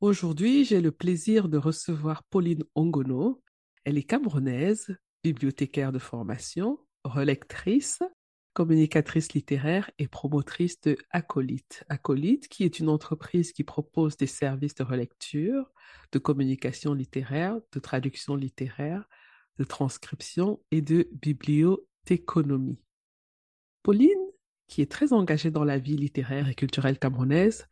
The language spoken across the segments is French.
Aujourd'hui, j'ai le plaisir de recevoir Pauline Ongono. Elle est camerounaise, bibliothécaire de formation, relectrice, communicatrice littéraire et promotrice de Acolyte. Acolyte, qui est une entreprise qui propose des services de relecture, de communication littéraire, de traduction littéraire, de transcription et de bibliothéconomie. Pauline, qui est très engagée dans la vie littéraire et culturelle camerounaise,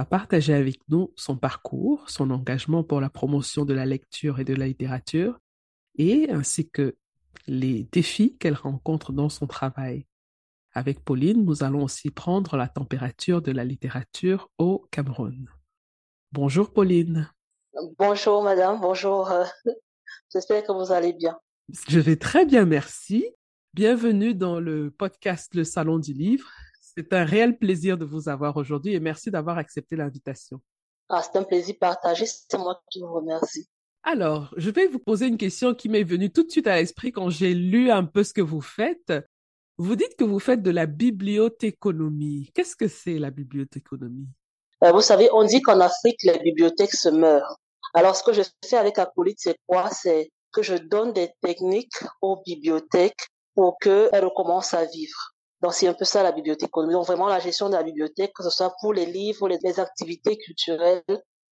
va partager avec nous son parcours, son engagement pour la promotion de la lecture et de la littérature, et ainsi que les défis qu'elle rencontre dans son travail. Avec Pauline, nous allons aussi prendre la température de la littérature au Cameroun. Bonjour Pauline. Bonjour madame, bonjour. Euh, j'espère que vous allez bien. Je vais très bien, merci. Bienvenue dans le podcast Le Salon du Livre. C'est un réel plaisir de vous avoir aujourd'hui et merci d'avoir accepté l'invitation. Ah, c'est un plaisir partagé, c'est moi qui vous remercie. Alors, je vais vous poser une question qui m'est venue tout de suite à l'esprit quand j'ai lu un peu ce que vous faites. Vous dites que vous faites de la bibliothéconomie. Qu'est-ce que c'est la bibliothéconomie? Euh, Vous savez, on dit qu'en Afrique, les bibliothèques se meurent. Alors, ce que je fais avec Acolyte, c'est quoi? C'est que je donne des techniques aux bibliothèques pour qu'elles recommencent à vivre. Donc, c'est un peu ça la bibliothéconomie. Donc, vraiment, la gestion de la bibliothèque, que ce soit pour les livres, les, activités culturelles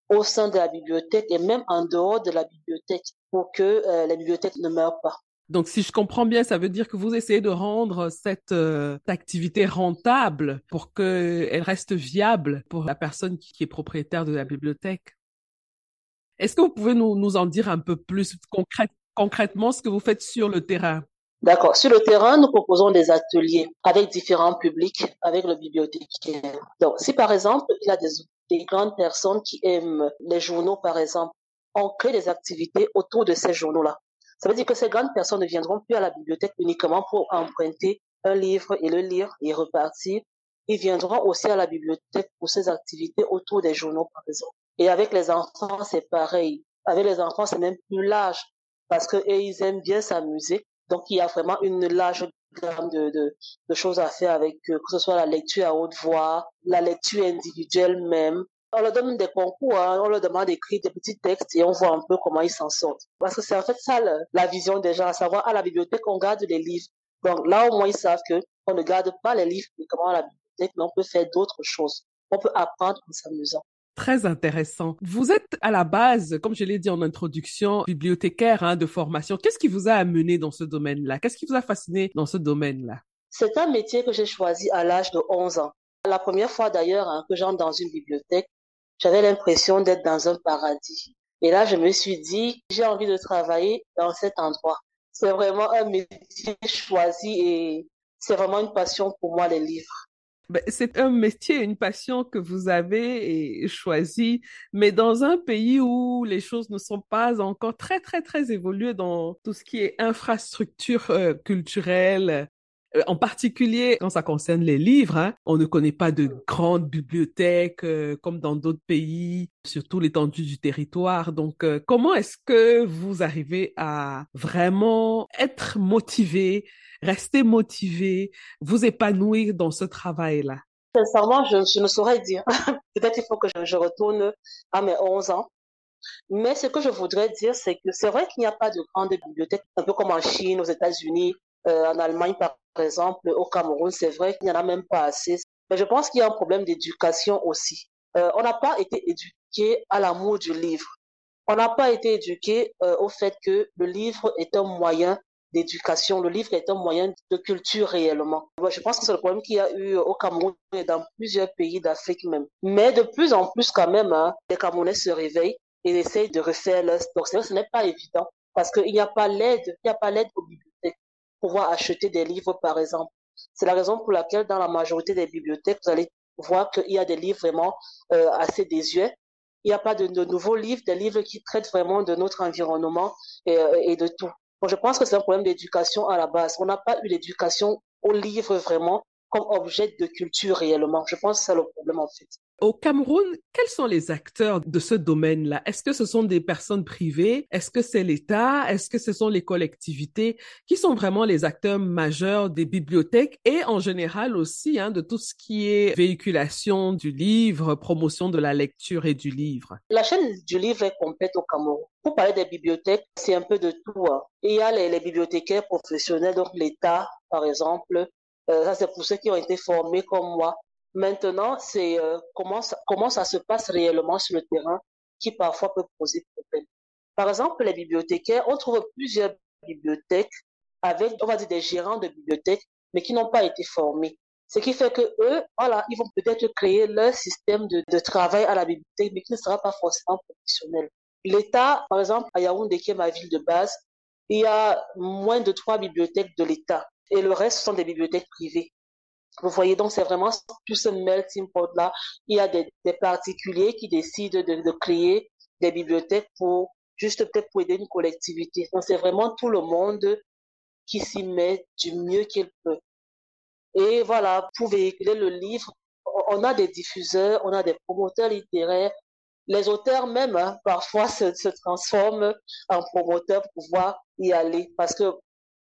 au sein de la bibliothèque et même en dehors de la bibliothèque pour que euh, les bibliothèques ne meurent pas. Donc, si je comprends bien, ça veut dire que vous essayez de rendre cette euh, activité rentable pour qu'elle reste viable pour la personne qui, est propriétaire de la bibliothèque. Est-ce que vous pouvez nous en dire un peu plus concrètement ce que vous faites sur le terrain? D'accord. Sur le terrain, nous proposons des ateliers avec différents publics, avec le bibliothécaire. Donc, si par exemple, il y a des, des grandes personnes qui aiment les journaux, par exemple, on crée des activités autour de ces journaux-là. Ça veut dire que ces grandes personnes ne viendront plus à la bibliothèque uniquement pour emprunter un livre et le lire et repartir. Ils viendront aussi à la bibliothèque pour ces activités autour des journaux, par exemple. Et avec les enfants, c'est pareil. Avec les enfants, c'est même plus large parce que ils aiment bien s'amuser. Donc, il y a vraiment une large gamme de, de, choses à faire avec eux, que ce soit la lecture à haute voix, la lecture individuelle même, on leur donne des concours, hein. on leur demande d'écrire des petits textes et on voit un peu comment ils s'en sortent. Parce que c'est en fait ça la vision des gens, à savoir à la bibliothèque on garde les livres. Donc là au moins ils savent que on ne garde pas les livres uniquement à la bibliothèque, mais on peut faire d'autres choses. On peut apprendre en s'amusant. Très intéressant. Vous êtes à la base, comme je l'ai dit en introduction, bibliothécaire hein, de formation. Qu'est-ce qui vous a amené dans ce domaine-là? Qu'est-ce qui vous a fasciné dans ce domaine-là? C'est un métier que j'ai choisi à l'âge de 11 ans. La première fois d'ailleurs hein, que j'entre dans une bibliothèque, j'avais l'impression d'être dans un paradis. Et là, je me suis dit, j'ai envie de travailler dans cet endroit. C'est vraiment un métier choisi et c'est vraiment une passion pour moi, les livres. Ben, c'est un métier, une passion que vous avez choisi, mais dans un pays où les choses ne sont pas encore très, très, très évoluées dans tout ce qui est infrastructure euh, culturelle, en particulier, quand ça concerne les livres, hein, on ne connaît pas de grandes bibliothèques euh, comme dans d'autres pays, sur tout l'étendue du territoire. Donc, euh, comment est-ce que vous arrivez à vraiment être motivé, rester motivé, vous épanouir dans ce travail-là? Sincèrement, je, ne saurais dire. Peut-être il faut que je, retourne à mes 11 ans. Mais ce que je voudrais dire, c'est que c'est vrai qu'il n'y a pas de grandes bibliothèques, un peu comme en Chine, aux États-Unis, euh, en Allemagne, par exemple, au Cameroun, c'est vrai qu'il n'y en a même pas assez. Mais je pense qu'il y a un problème d'éducation aussi. Euh, on n'a pas été éduqué à l'amour du livre. On n'a pas été éduqué euh, au fait que le livre est un moyen d'éducation. Le livre est un moyen de culture réellement. Je pense que c'est le problème qu'il y a eu au Cameroun et dans plusieurs pays d'Afrique même. Mais de plus en plus quand même, hein, les Camerounais se réveillent et essayent de refaire leur stock. ce n'est pas évident parce qu'il n'y a pas l'aide, il n'y a pas l'aide aux bibliothèques pouvoir acheter des livres par exemple. C'est la raison pour laquelle dans la majorité des bibliothèques, vous allez voir qu'il y a des livres vraiment euh, assez désuets. Il n'y a pas de, nouveaux livres, des livres qui traitent vraiment de notre environnement et, et de tout. Bon, je pense que c'est un problème d'éducation à la base. On n'a pas eu l'éducation au livre vraiment comme objet de culture réellement. Je pense que c'est le problème en fait. Au Cameroun, quels sont les acteurs de ce domaine-là? Est-ce que ce sont des personnes privées? Est-ce que c'est l'État? Est-ce que ce sont les collectivités Qui sont vraiment les acteurs majeurs des bibliothèques et en général aussi hein, de tout ce qui est véhiculation du livre, promotion de la lecture et du livre? La chaîne du livre est complète au Cameroun. Pour parler des bibliothèques, c'est un peu de tout. Hein. Il y a les, bibliothécaires professionnels, donc l'État, par exemple, euh, ça, c'est pour ceux qui ont été formés comme moi. Maintenant, c'est euh, comment, ça, se passe réellement sur le terrain qui parfois peut poser problème. Par exemple, les bibliothécaires, on trouve plusieurs bibliothèques avec, on va dire, des gérants de bibliothèques, mais qui n'ont pas été formés. Ce qui fait que eux, voilà, ils vont peut-être créer leur système de travail à la bibliothèque, mais qui ne sera pas forcément professionnel. L'État, par exemple, à Yaoundé, qui est ma ville de base, il y a moins de trois bibliothèques de l'État et le reste sont des bibliothèques privées. Vous voyez, donc c'est vraiment tout ce melting pot là. Il y a des, particuliers qui décident de, de, créer des bibliothèques pour juste peut-être pour aider une collectivité. Donc c'est vraiment tout le monde qui s'y met du mieux qu'il peut. Et voilà, pour véhiculer le livre, on a des diffuseurs, on a des promoteurs littéraires. Les auteurs même, hein, parfois, se, se transforment en promoteurs pour pouvoir y aller. Parce que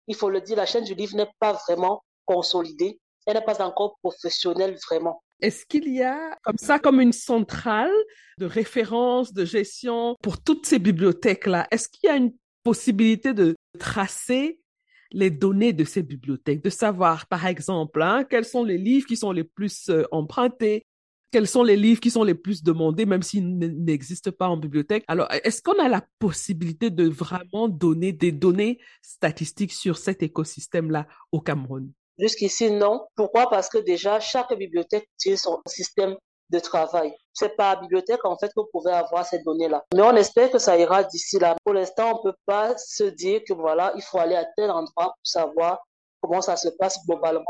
il faut le dire, la chaîne du livre n'est pas vraiment consolidée. Elle n'est pas encore professionnelle vraiment. Est-ce qu'il y a comme ça, comme une centrale de référence, de gestion pour toutes ces bibliothèques-là? Est-ce qu'il y a une possibilité de tracer les données de ces bibliothèques, de savoir, par exemple, hein, quels sont les livres qui sont les plus euh, empruntés, quels sont les livres qui sont les plus demandés, même s'ils n'existent pas en bibliothèque? Alors, est-ce qu'on a la possibilité de vraiment donner des données statistiques sur cet écosystème-là au Cameroun? Jusqu'ici, non. Pourquoi? Parce que déjà, chaque bibliothèque utilise son système de travail. C'est par bibliothèque, en fait, vous pouvez avoir ces données-là. Mais on espère que ça ira d'ici là. Pour l'instant, on peut pas se dire que voilà, il faut aller à tel endroit pour savoir comment ça se passe globalement.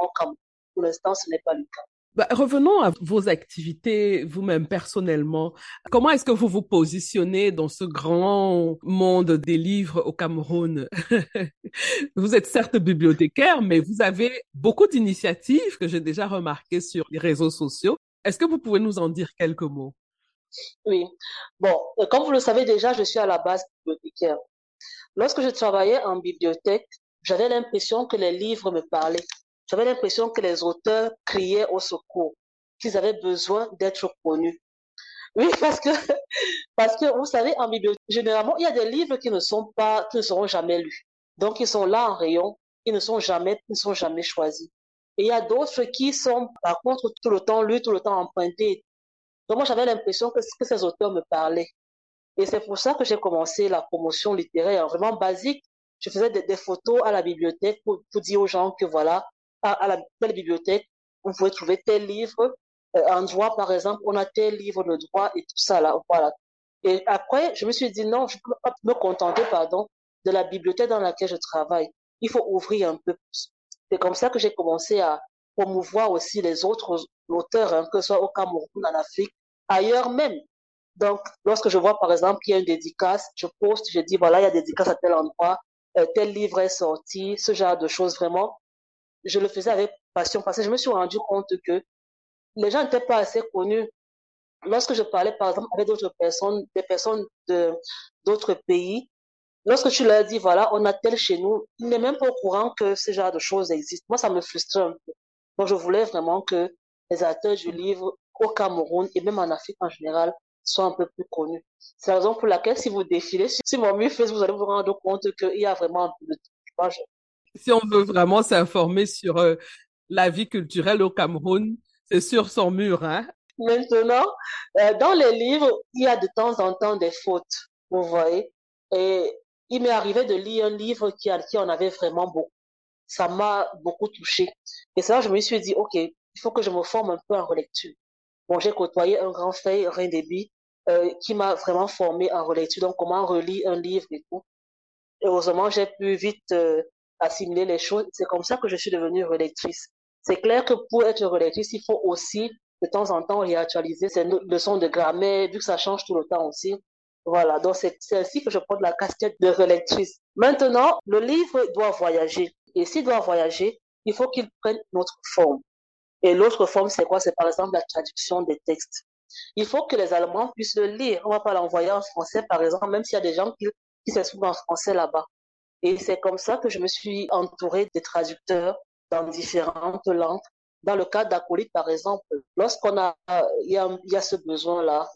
Pour l'instant, ce n'est pas le cas. Bah, revenons à vos activités vous-même personnellement. Comment est-ce que vous vous positionnez dans ce grand monde des livres au Cameroun? Vous êtes certes bibliothécaire, mais vous avez beaucoup d'initiatives que j'ai déjà remarquées sur les réseaux sociaux. Est-ce que vous pouvez nous en dire quelques mots? Oui. Bon, euh, comme vous le savez déjà, je suis à la base bibliothécaire. Lorsque je travaillais en bibliothèque, j'avais l'impression que les livres me parlaient. J'avais l'impression que les auteurs criaient au secours, qu'ils avaient besoin d'être connus. Oui, parce que, parce que, vous savez, en bibliothèque, généralement, il y a des livres qui ne sont pas, qui ne seront jamais lus. Donc, ils sont là en rayon, ils ne sont jamais, ils ne sont jamais choisis. Et il y a d'autres qui sont, par contre, tout le temps lus, tout le temps empruntés. Donc, moi, j'avais l'impression que, ces auteurs me parlaient. Et c'est pour ça que j'ai commencé la promotion littéraire vraiment basique. Je faisais des, des photos à la bibliothèque pour, pour dire aux gens que voilà, à, la telle bibliothèque, vous pouvez trouver tel livre. Euh, en droit, par exemple, on a tel livre de droit et tout ça là. Voilà. Et après, je me suis dit non, je peux pas me contenter, pardon, de la bibliothèque dans laquelle je travaille. Il faut ouvrir un peu plus. C'est comme ça que j'ai commencé à promouvoir aussi les autres auteurs, hein, que ce soit au Cameroun, en Afrique, ailleurs même. Donc, lorsque je vois, par exemple, qu'il y a une dédicace, je poste, je dis, voilà, il y a une dédicace à tel endroit, euh, tel livre est sorti, ce genre de choses, vraiment je le faisais avec passion parce que je me suis rendu compte que les gens n'étaient pas assez connus. Lorsque je parlais, par exemple, avec d'autres personnes, des personnes de d'autres pays, lorsque tu leur dis, voilà, on a tel chez nous, ils n'est même pas au courant que ce genre de choses existent. Moi, ça me frustrait un peu. Donc, je voulais vraiment que les acteurs du livre au Cameroun et même en Afrique en général soient un peu plus connus. C'est la raison pour laquelle, si vous défilez sur mon mur Facebook, vous allez vous rendre compte qu'il y a vraiment un peu de tout si on veut vraiment s'informer sur euh, la vie culturelle au Cameroun, c'est sur son mur, hein? Maintenant, euh, dans les livres, il y a de temps en temps des fautes, vous voyez. Et il m'est arrivé de lire un livre qui, en avait vraiment beaucoup. Ça m'a beaucoup touché. Et c'est là je me suis dit, OK, il faut que je me forme un peu en relecture. Bon, j'ai côtoyé un grand frère, Rein Débit, euh, qui m'a vraiment formé en relecture. Donc, comment relire un livre et tout. heureusement, j'ai pu vite assimiler les choses. C'est comme ça que je suis devenue relectrice. C'est clair que pour être relectrice, il faut aussi de temps en temps réactualiser ses leçons de grammaire, vu que ça change tout le temps aussi. Voilà, donc c'est ainsi que je prends la casquette de relectrice. Maintenant, le livre doit voyager. Et s'il doit voyager, il faut qu'il prenne une autre forme. Et l'autre forme, c'est quoi? C'est par exemple la traduction des textes. Il faut que les Allemands puissent le lire. On va pas l'envoyer en français, par exemple, même s'il y a des gens qui, qui s'expriment en français là-bas. Et c'est comme ça que je me suis entourée de traducteurs dans différentes langues. Dans le cas d'Acolyte, par exemple, lorsqu'on a, il y a, y a ce besoin-là,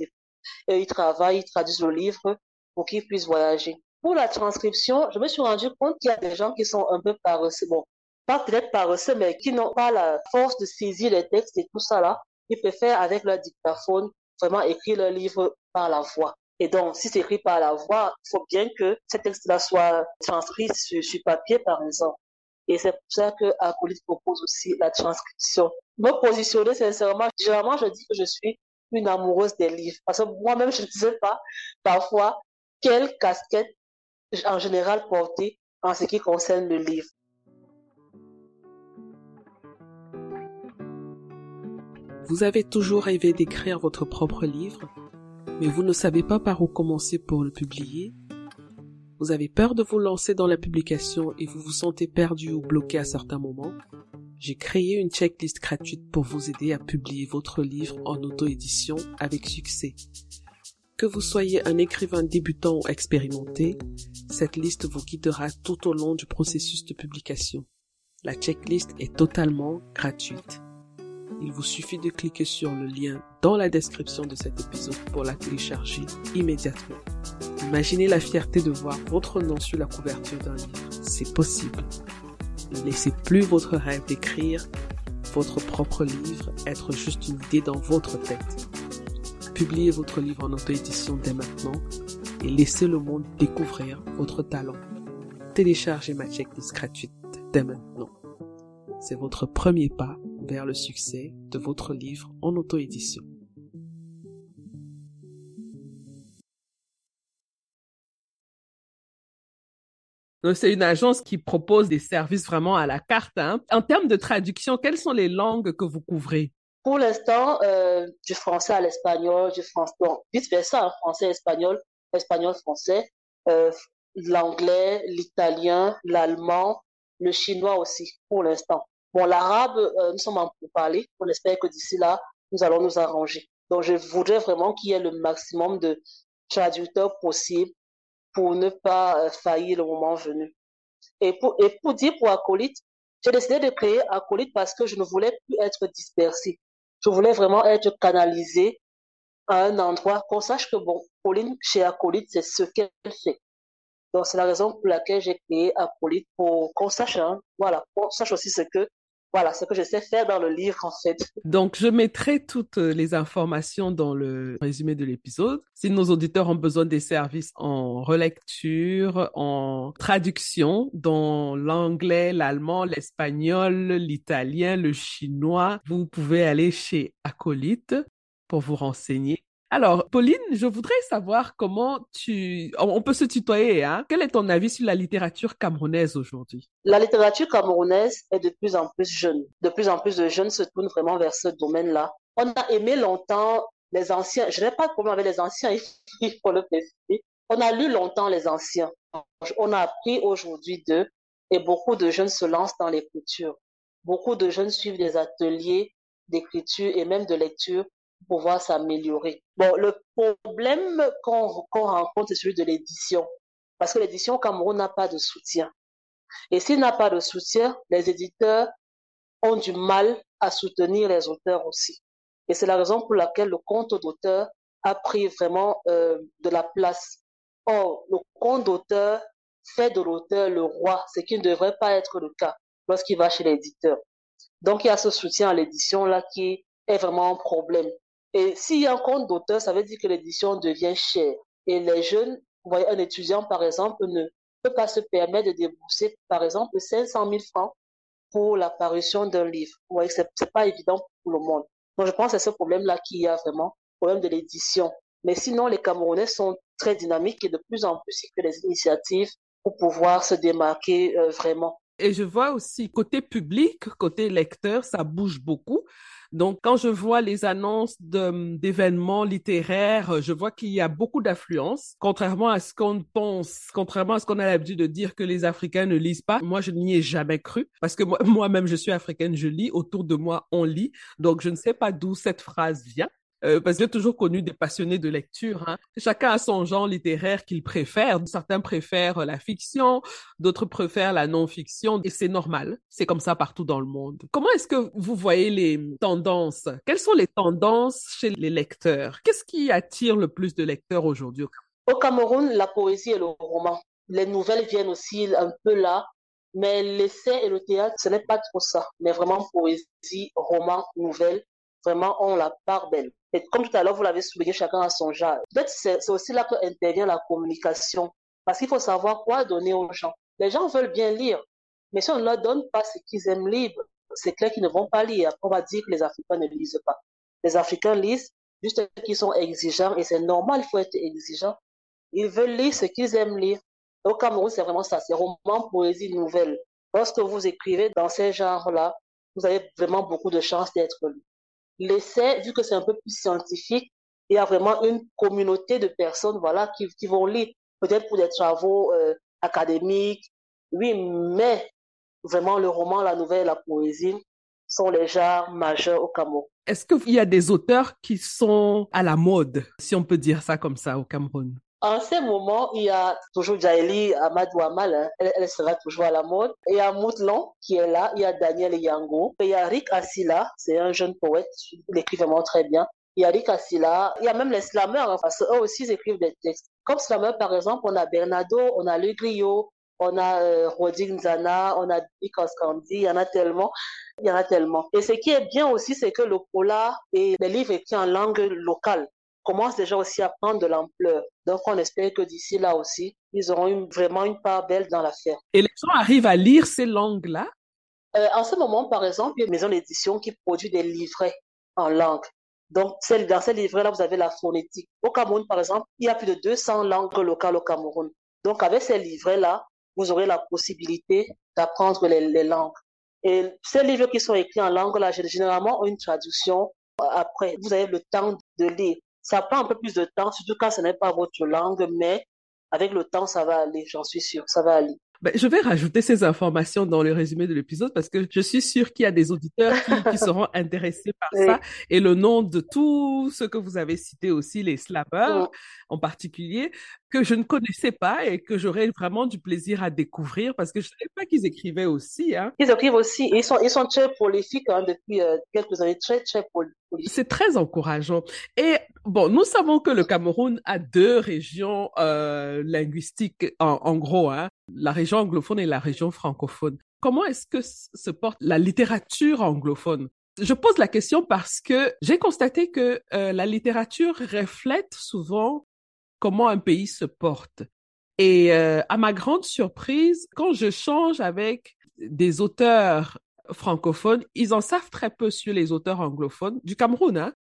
ils travaillent, ils traduisent le livre pour qu'ils puissent voyager. Pour la transcription, je me suis rendu compte qu'il y a des gens qui sont un peu paresseux. Bon, pas peut-être paresseux, mais qui n'ont pas la force de saisir les textes et tout ça là. Ils préfèrent, avec leur dictaphone, vraiment écrire le livre par la voix. Et donc, si c'est écrit par la voix, il faut bien que ce texte-là soit transcrit sur, sur, papier, par exemple. Et c'est pour ça que Acolyte propose aussi la transcription. Me positionner sincèrement, généralement, je dis que je suis une amoureuse des livres. Parce que moi-même, je ne sais pas parfois quelle casquette en général porter en ce qui concerne le livre. Vous avez toujours rêvé d'écrire votre propre livre, mais vous ne savez pas par où commencer pour le publier. Vous avez peur de vous lancer dans la publication et vous vous sentez perdu ou bloqué à certains moments. J'ai créé une checklist gratuite pour vous aider à publier votre livre en auto-édition avec succès. Que vous soyez un écrivain débutant ou expérimenté, cette liste vous guidera tout au long du processus de publication. La checklist est totalement gratuite. Il vous suffit de cliquer sur le lien dans la description de cet épisode pour la télécharger immédiatement. Imaginez la fierté de voir votre nom sur la couverture d'un livre. C'est possible. Ne laissez plus votre rêve d'écrire votre propre livre être juste une idée dans votre tête. Publiez votre livre en auto-édition dès maintenant et laissez le monde découvrir votre talent. Téléchargez ma checklist gratuite dès maintenant. C'est votre premier pas vers le succès de votre livre en auto-édition. C'est une agence qui propose des services vraiment à la carte. Hein. En termes de traduction, quelles sont les langues que vous couvrez? Pour l'instant, euh, du français à l'espagnol, du français, bon, vice versa, hein, français, espagnol, espagnol, français, euh, l'anglais, l'italien, l'allemand, le chinois aussi, pour l'instant. Bon, l'arabe, euh, nous sommes en pour parler. On espère que d'ici là, nous allons nous arranger. Donc, je voudrais vraiment qu'il y ait le maximum de traducteurs possibles pour ne pas euh, faillir le moment venu. Et pour, et pour dire pour Acolyte, j'ai décidé de créer Acolyte parce que je ne voulais plus être dispersé. Je voulais vraiment être canalisé à un endroit qu'on sache que, bon, Pauline, chez Acolyte, c'est ce qu'elle fait. Donc, c'est la raison pour laquelle j'ai créé Acolyte pour qu'on sache, hein, voilà, qu'on sache aussi ce que voilà ce que je sais faire dans le livre en fait. Donc je mettrai toutes les informations dans le résumé de l'épisode. Si nos auditeurs ont besoin des services en relecture, en traduction dans l'anglais, l'allemand, l'espagnol, l'italien, le chinois, vous pouvez aller chez Acolyte pour vous renseigner. Alors, Pauline, je voudrais savoir comment tu... On peut se tutoyer, hein? Quel est ton avis sur la littérature camerounaise aujourd'hui? La littérature camerounaise est de plus en plus jeune. De plus en plus de jeunes se tournent vraiment vers ce domaine-là. On a aimé longtemps les anciens. Je n'ai pas de problème avec les anciens, il faut le préciser. On a lu longtemps les anciens. On a appris aujourd'hui d'eux et beaucoup de jeunes se lancent dans l'écriture. Beaucoup de jeunes suivent des ateliers d'écriture et même de lecture pouvoir s'améliorer. Bon, le problème qu'on rencontre, c'est celui de l'édition. Parce que l'édition au Cameroun n'a pas de soutien. Et s'il n'a pas de soutien, les éditeurs ont du mal à soutenir les auteurs aussi. Et c'est la raison pour laquelle le compte d'auteur a pris vraiment euh, de la place. Or, le compte d'auteur fait de l'auteur le roi, ce qui ne devrait pas être le cas lorsqu'il va chez l'éditeur. Donc, il y a ce soutien à l'édition là qui est vraiment un problème. Et s'il y a un compte d'auteur, ça veut dire que l'édition devient chère. Et les jeunes, vous voyez, un étudiant, par exemple, ne peut pas se permettre de débourser, par exemple, 500 000 francs pour l'apparition d'un livre. Ouais, c'est, c'est pas évident pour le monde. Donc, je pense que c'est ce problème-là qu'il y a vraiment, problème de l'édition. Mais sinon, les Camerounais sont très dynamiques et de plus en plus, ils des initiatives pour pouvoir se démarquer euh, vraiment. Et je vois aussi côté public, côté lecteur, ça bouge beaucoup. Donc, quand je vois les annonces d'événements littéraires, je vois qu'il y a beaucoup d'affluence, contrairement à ce qu'on pense, contrairement à ce qu'on a l'habitude de dire que les Africains ne lisent pas. Moi, je n'y ai jamais cru parce que moi-même, je suis africaine, je lis. Autour de moi, on lit. Donc, je ne sais pas d'où cette phrase vient. Euh, parce que j'ai toujours connu des passionnés de lecture. Hein. Chacun a son genre littéraire qu'il préfère. Certains préfèrent la fiction, d'autres préfèrent la non-fiction, et c'est normal. C'est comme ça partout dans le monde. Comment est-ce que vous voyez les tendances? Quelles sont les tendances chez les lecteurs? Qu'est-ce qui attire le plus de lecteurs aujourd'hui? Au Cameroun, la poésie et le roman. Les nouvelles viennent aussi un peu là, mais l'essai et le théâtre, ce n'est pas trop ça. Mais vraiment poésie, roman, nouvelles, vraiment ont la part belle. Et comme tout à l'heure, vous l'avez souligné, chacun a son genre. Peut-être c'est aussi là que intervient la communication. Parce qu'il faut savoir quoi donner aux gens. Les gens veulent bien lire, mais si on ne leur donne pas ce qu'ils aiment lire, c'est clair qu'ils ne vont pas lire. On va dire que les Africains ne lisent pas. Les Africains lisent juste qu'ils sont exigeants et c'est normal, il faut être exigeant. Ils veulent lire ce qu'ils aiment lire. Au Cameroun, c'est vraiment ça, c'est roman, poésie, nouvelle. Lorsque vous écrivez dans ces genres-là, vous avez vraiment beaucoup de chances d'être lu. L'essai, vu que c'est un peu plus scientifique, il y a vraiment une communauté de personnes voilà, qui, qui vont lire, peut-être pour des travaux euh, académiques, oui, mais vraiment le roman, la nouvelle, la poésie sont les genres majeurs au Cameroun. Est-ce qu'il y a des auteurs qui sont à la mode, si on peut dire ça comme ça, au Cameroun? En ce moment, il y a toujours Jaeli Amadou Amal, hein. elle, sera toujours à la mode. Il y a Moutlon qui est là, il y a Daniel Yango, il y a Rick Asila, c'est un jeune poète, il écrit vraiment très bien. Il y a Rick Asila, il y a même les slameurs, hein, parce qu'eux aussi ils écrivent des textes. Comme slameurs, par exemple, on a Bernardo, on a Le Griot, on a euh, Rodin Zana, on a Dick Oskandi, il y en a tellement, il y en a tellement. Et ce qui est bien aussi, c'est que le polar et les livres écrits en langue locale commencent déjà aussi à prendre de l'ampleur. Donc, on espère que d'ici là aussi, ils auront vraiment une part belle dans l'affaire. Et les gens arrivent à lire ces langues-là? Euh, En ce moment, par exemple, il y a une maison d'édition qui produit des livrets en langue. Donc, dans ces livrets-là, vous avez la phonétique. Au Cameroun, par exemple, il y a plus de 200 langues locales au Cameroun. Donc, avec ces livrets-là, vous aurez la possibilité d'apprendre les, les, langues. Et ces livres qui sont écrits en langue, là, généralement, ont une traduction après. Vous avez le temps de lire. Ça prend un peu plus de temps, surtout quand ce n'est pas votre langue, mais avec le temps, ça va aller, j'en suis sûre, ça va aller. Ben, je vais rajouter ces informations dans le résumé de l'épisode parce que je suis sûre qu'il y a des auditeurs qui, seront intéressés par ça. Et le nom de tous ceux que vous avez cités aussi, les slappers en particulier, que je ne connaissais pas et que j'aurais vraiment du plaisir à découvrir parce que je ne savais pas qu'ils écrivaient aussi. Hein. Ils écrivent aussi. Ils sont, ils sont très prolifiques hein, depuis euh, quelques années, très, très prolifiques. C'est très encourageant. Et bon, nous savons que le Cameroun a deux régions euh, linguistiques, en, en gros, hein, la région anglophone et la région francophone. Comment est-ce que se porte la littérature anglophone? Je pose la question parce que j'ai constaté que euh, la littérature reflète souvent comment un pays se porte. Et euh, à ma grande surprise, quand je change avec des auteurs francophones, ils en savent très peu sur les auteurs anglophones du Cameroun, hein,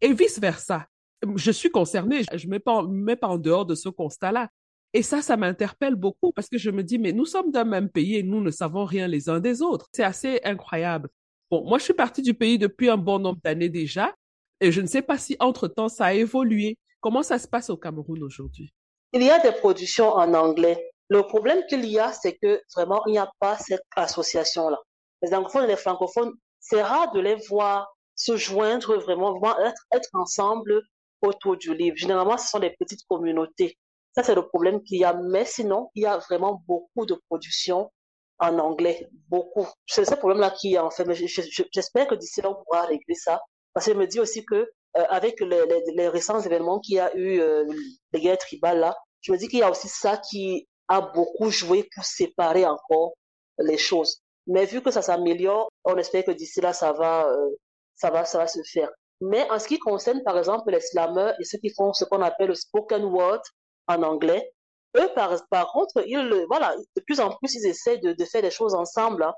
et vice-versa. Je suis concernée, je ne mets pas, mets pas en dehors de ce constat-là. Et ça, ça m'interpelle beaucoup parce que je me dis, mais nous sommes d'un même pays et nous ne savons rien les uns des autres. C'est assez incroyable. Bon, moi, je suis partie du pays depuis un bon nombre d'années déjà et je ne sais pas si entre-temps ça a évolué. Comment ça se passe au Cameroun aujourd'hui? Il y a des productions en anglais. Le problème qu'il y a, c'est que vraiment, il n'y a pas cette association-là. Les anglophones et les francophones, c'est rare de les voir se joindre vraiment, être, être ensemble autour du livre. Généralement, ce sont des petites communautés. Ça, c'est le problème qu'il y a. Mais sinon, il y a vraiment beaucoup de productions en anglais. Beaucoup. C'est ce problème-là qu'il y a, en fait. J'espère que d'ici là, on pourra régler ça. Parce que je me dis aussi que avec les, les, les, récents événements qu'il y a eu, euh, les guerres tribales là, je me dis qu'il y a aussi ça qui a beaucoup joué pour séparer encore les choses. Mais vu que ça s'améliore, on espère que d'ici là, ça va, euh, ça va, ça va se faire. Mais en ce qui concerne, par exemple, les slameurs et ceux qui font ce qu'on appelle le spoken word en anglais, eux, par, par contre, ils, voilà, de plus en plus, ils essaient de, de faire des choses ensemble. Hein.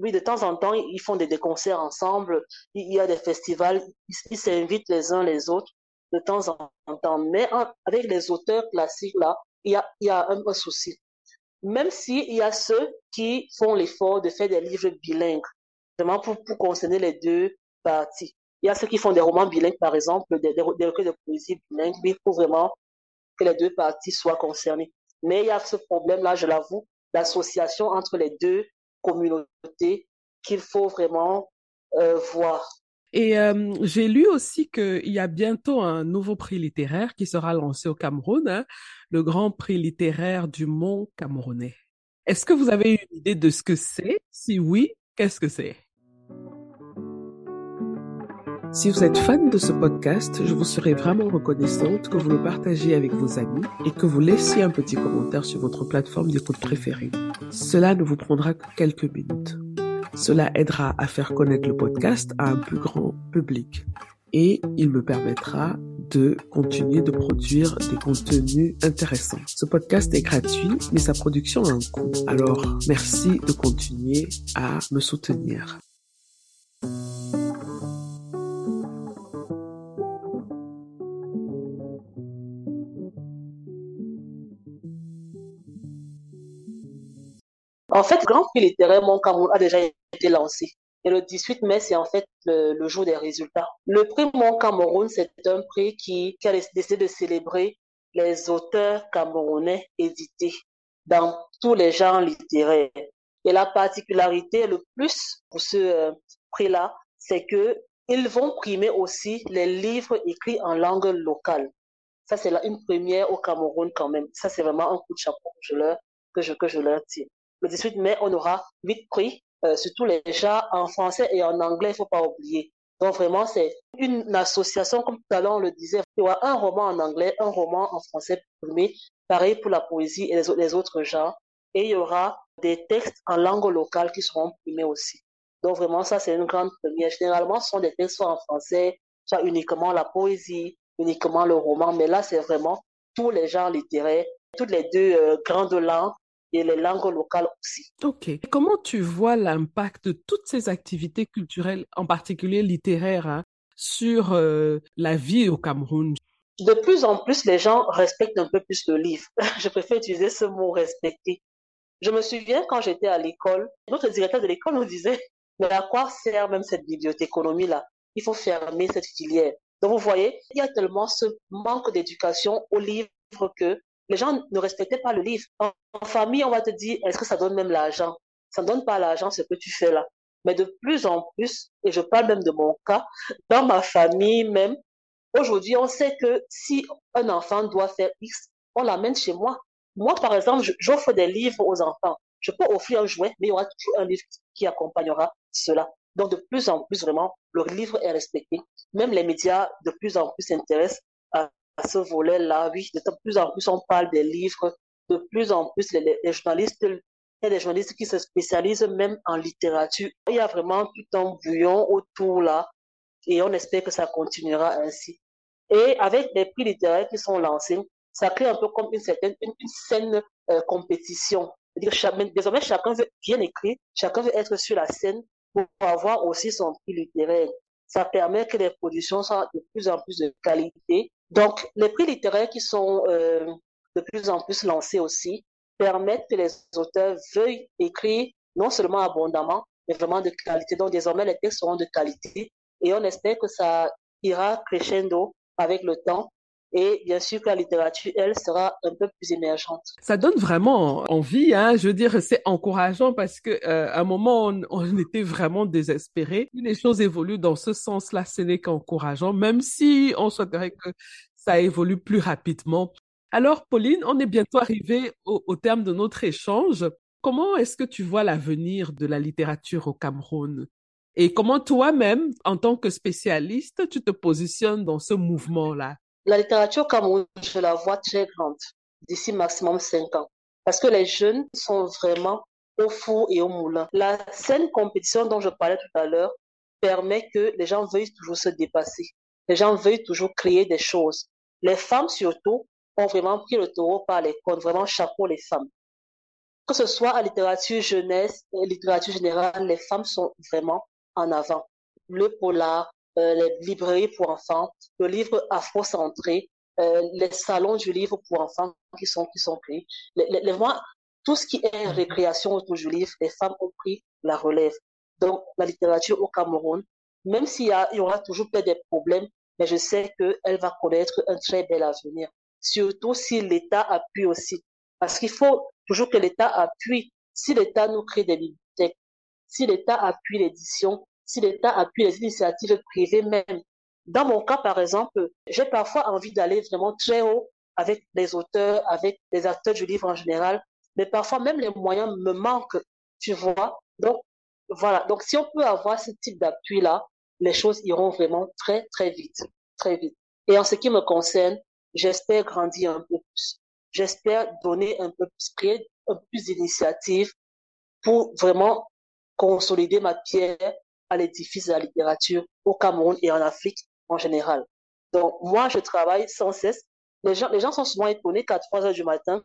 Oui, de temps en temps, ils font des, concerts ensemble, il y a des festivals, ils s'invitent les uns les autres de temps en temps. Mais avec les auteurs classiques, là, il y a, un, souci. Même s'il y a ceux qui font l'effort de faire des livres bilingues, vraiment pour, pour concerner les deux parties. Il y a ceux qui font des romans bilingues, par exemple, des, des, des recueils de poésie bilingues, mais il faut vraiment que les deux parties soient concernées. Mais il y a ce problème-là, je l'avoue, l'association entre les deux communautés qu'il faut vraiment euh, voir. Et euh, j'ai lu aussi qu'il y a bientôt un nouveau prix littéraire qui sera lancé au Cameroun, hein, le Grand Prix littéraire du Mont Camerounais. Est-ce que vous avez une idée de ce que c'est? Si oui, qu'est-ce que c'est? Si vous êtes fan de ce podcast, je vous serais vraiment reconnaissante que vous le partagiez avec vos amis et que vous laissiez un petit commentaire sur votre plateforme d'écoute préférée. Cela ne vous prendra que quelques minutes. Cela aidera à faire connaître le podcast à un plus grand public et il me permettra de continuer de produire des contenus intéressants. Ce podcast est gratuit, mais sa production a un coût. Alors, merci de continuer à me soutenir. En fait, le Grand Prix littéraire Mon Cameroun a déjà été lancé. Et le 18 mai, c'est en fait le, jour des résultats. Le prix Mon Cameroun, c'est un prix qui, qui a décidé de célébrer les auteurs camerounais édités dans tous les genres littéraires. Et la particularité le plus pour ce euh, prix-là, c'est que ils vont primer aussi les livres écrits en langue locale. Ça, c'est une première au Cameroun quand même. Ça, c'est vraiment un coup de chapeau que je leur, que je, que je leur tire. Le 18 mai, on aura huit prix, euh, surtout les gens en français et en anglais, il faut pas oublier. Donc vraiment, c'est une association, comme tout à l'heure on le disait, il y aura un roman en anglais, un roman en français primé, pareil pour la poésie et les, les autres genres. Et il y aura des textes en langue locale qui seront primés aussi. Donc vraiment, ça c'est une grande première. Généralement, ce sont des textes soit en français, soit uniquement la poésie, uniquement le roman, mais là c'est vraiment tous les genres littéraires, toutes les deux euh, grandes langues et les langues locales aussi. Ok. Comment tu vois l'impact de toutes ces activités culturelles, en particulier littéraires, hein, sur euh, la vie au Cameroun? De plus en plus, les gens respectent un peu plus le livre. Je préfère utiliser ce mot respecter. Je me souviens quand j'étais à l'école, notre directeur de l'école nous disait, mais à quoi sert même cette bibliothéconomie-là? Il faut fermer cette filière. Donc vous voyez, il y a tellement ce manque d'éducation au livre que les gens ne respectaient pas le livre. En, famille, on va te dire, est-ce que ça donne même l'argent? Ça ne donne pas l'argent, ce que tu fais là. Mais de plus en plus, et je parle même de mon cas, dans ma famille même, aujourd'hui, on sait que si un enfant doit faire X, on l'amène chez moi. Moi, par exemple, j'offre des livres aux enfants. Je peux offrir un jouet, mais il y aura toujours un livre qui accompagnera cela. Donc, de plus en plus, vraiment, le livre est respecté. Même les médias, de plus en plus, s'intéressent à à ce volet-là, oui, de plus en plus on parle des livres, de plus en plus les, journalistes, il y a des journalistes qui se spécialisent même en littérature. Il y a vraiment tout un bouillon autour là et on espère que ça continuera ainsi. Et avec les prix littéraires qui sont lancés, ça crée un peu comme une certaine une, une saine euh, compétition. -dire, désormais, chacun veut bien écrire, chacun veut être sur la scène pour avoir aussi son prix littéraire. Ça permet que les productions soient de plus en plus de qualité donc, les prix littéraires qui sont euh, de plus en plus lancés aussi permettent que les auteurs veuillent écrire non seulement abondamment, mais vraiment de qualité. Donc, désormais, les textes seront de qualité et on espère que ça ira crescendo avec le temps et bien sûr que la littérature, elle, sera un peu plus émergente. Ça donne vraiment envie, hein. Je veux dire, c'est encourageant parce que euh, à un moment, on, on était vraiment désespérés. Les choses évoluent dans ce sens-là, ce n'est qu'encourageant, même si on souhaiterait que ça évolue plus rapidement. Alors, Pauline, on est bientôt arrivé au, au terme de notre échange. Comment est-ce que tu vois l'avenir de la littérature au Cameroun? Et comment toi-même, en tant que spécialiste, tu te positionnes dans ce mouvement-là? La littérature Cameroun, je la vois très grande, d'ici maximum cinq ans. Parce que les jeunes sont vraiment au four et au moulin. La saine compétition dont je parlais tout à l'heure permet que les gens veuillent toujours se dépasser. Les gens veuillent toujours créer des choses. Les femmes surtout ont vraiment pris le taureau par les cornes, vraiment chapeau les femmes. Que ce soit en littérature jeunesse, en littérature générale, les femmes sont vraiment en avant. Le polar, les librairies pour enfants, le livre afro-centré, euh, les salons du livre pour enfants qui sont, qui sont créés. Les, les, les, tout ce qui est récréation autour du livre, les femmes ont pris la relève. Donc, la littérature au Cameroun, même s'il y, y, aura toujours peut-être des problèmes, mais je sais qu'elle va connaître un très bel avenir. Surtout si l'État appuie aussi. Parce qu'il faut toujours que l'État appuie. Si l'État nous crée des bibliothèques, si l'État appuie l'édition, si l'État appuie les initiatives privées même. Dans mon cas, par exemple, j'ai parfois envie d'aller vraiment très haut avec les auteurs, avec les acteurs du livre en général, mais parfois même les moyens me manquent, tu vois. Donc, voilà. Donc, si on peut avoir ce type d'appui-là, les choses iront vraiment très, très vite, très vite. Et en ce qui me concerne, j'espère grandir un peu plus. J'espère donner un peu plus, créer un peu plus d'initiatives pour vraiment consolider ma pierre à l'édifice de la littérature au Cameroun et en Afrique en général. Donc, moi, je travaille sans cesse. Les gens, les gens sont souvent étonnés qu'à 3 heures du matin,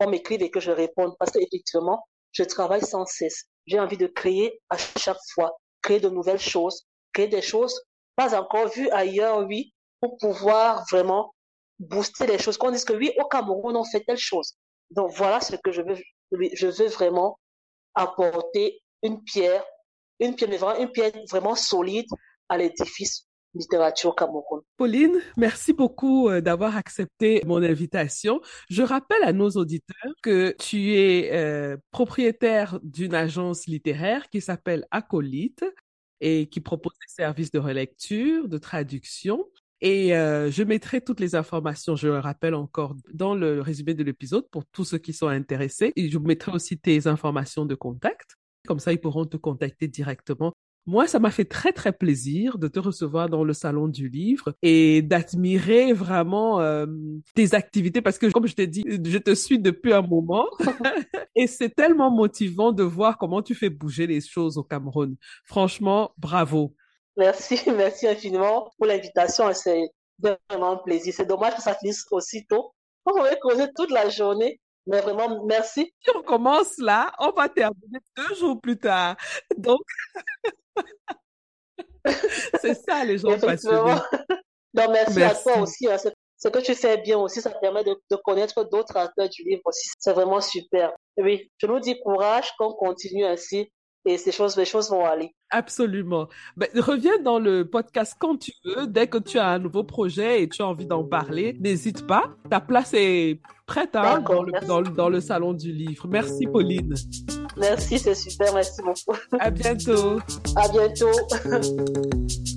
on m'écrive et que je réponde parce qu'effectivement, je travaille sans cesse. J'ai envie de créer à chaque fois, créer de nouvelles choses, créer des choses pas encore vues ailleurs, oui, pour pouvoir vraiment booster les choses. Qu'on dise que oui, au Cameroun, on fait telle chose. Donc voilà ce que je veux. Je veux vraiment apporter une pierre, une pierre, vraiment, une pierre vraiment solide à l'édifice littérature Cameroun. Pauline, merci beaucoup d'avoir accepté mon invitation. Je rappelle à nos auditeurs que tu es euh, propriétaire d'une agence littéraire qui s'appelle Acolyte et qui propose des services de relecture, de traduction. Et euh, je mettrai toutes les informations, je le rappelle encore, dans le résumé de l'épisode pour tous ceux qui sont intéressés. Et je mettrai aussi tes informations de contact. Comme ça, ils pourront te contacter directement moi, ça m'a fait très, très plaisir de te recevoir dans le Salon du Livre et d'admirer vraiment euh, tes activités parce que, comme je t'ai dit, je te suis depuis un moment et c'est tellement motivant de voir comment tu fais bouger les choses au Cameroun. Franchement, bravo. Merci, merci infiniment pour l'invitation. C'est vraiment un plaisir. C'est dommage que ça finisse aussitôt. On pourrait causer toute la journée. Mais vraiment, merci. Si on commence là, on va terminer deux jours plus tard. Donc, c'est ça, les gens passionnés. Non, merci, merci, à toi aussi. Hein. Ce que tu fais bien aussi, ça permet de, de connaître d'autres acteurs du livre aussi. C'est vraiment super. Oui, je nous dis courage qu'on continue ainsi et ces choses, les choses vont aller. Absolument. Ben, reviens dans le podcast quand tu veux. Dès que tu as un nouveau projet et tu as envie d'en parler, n'hésite pas. Ta place est prête hein, dans, le, dans, dans, le salon du livre. Merci, Pauline. Merci, c'est super. Merci beaucoup. À bientôt. À bientôt.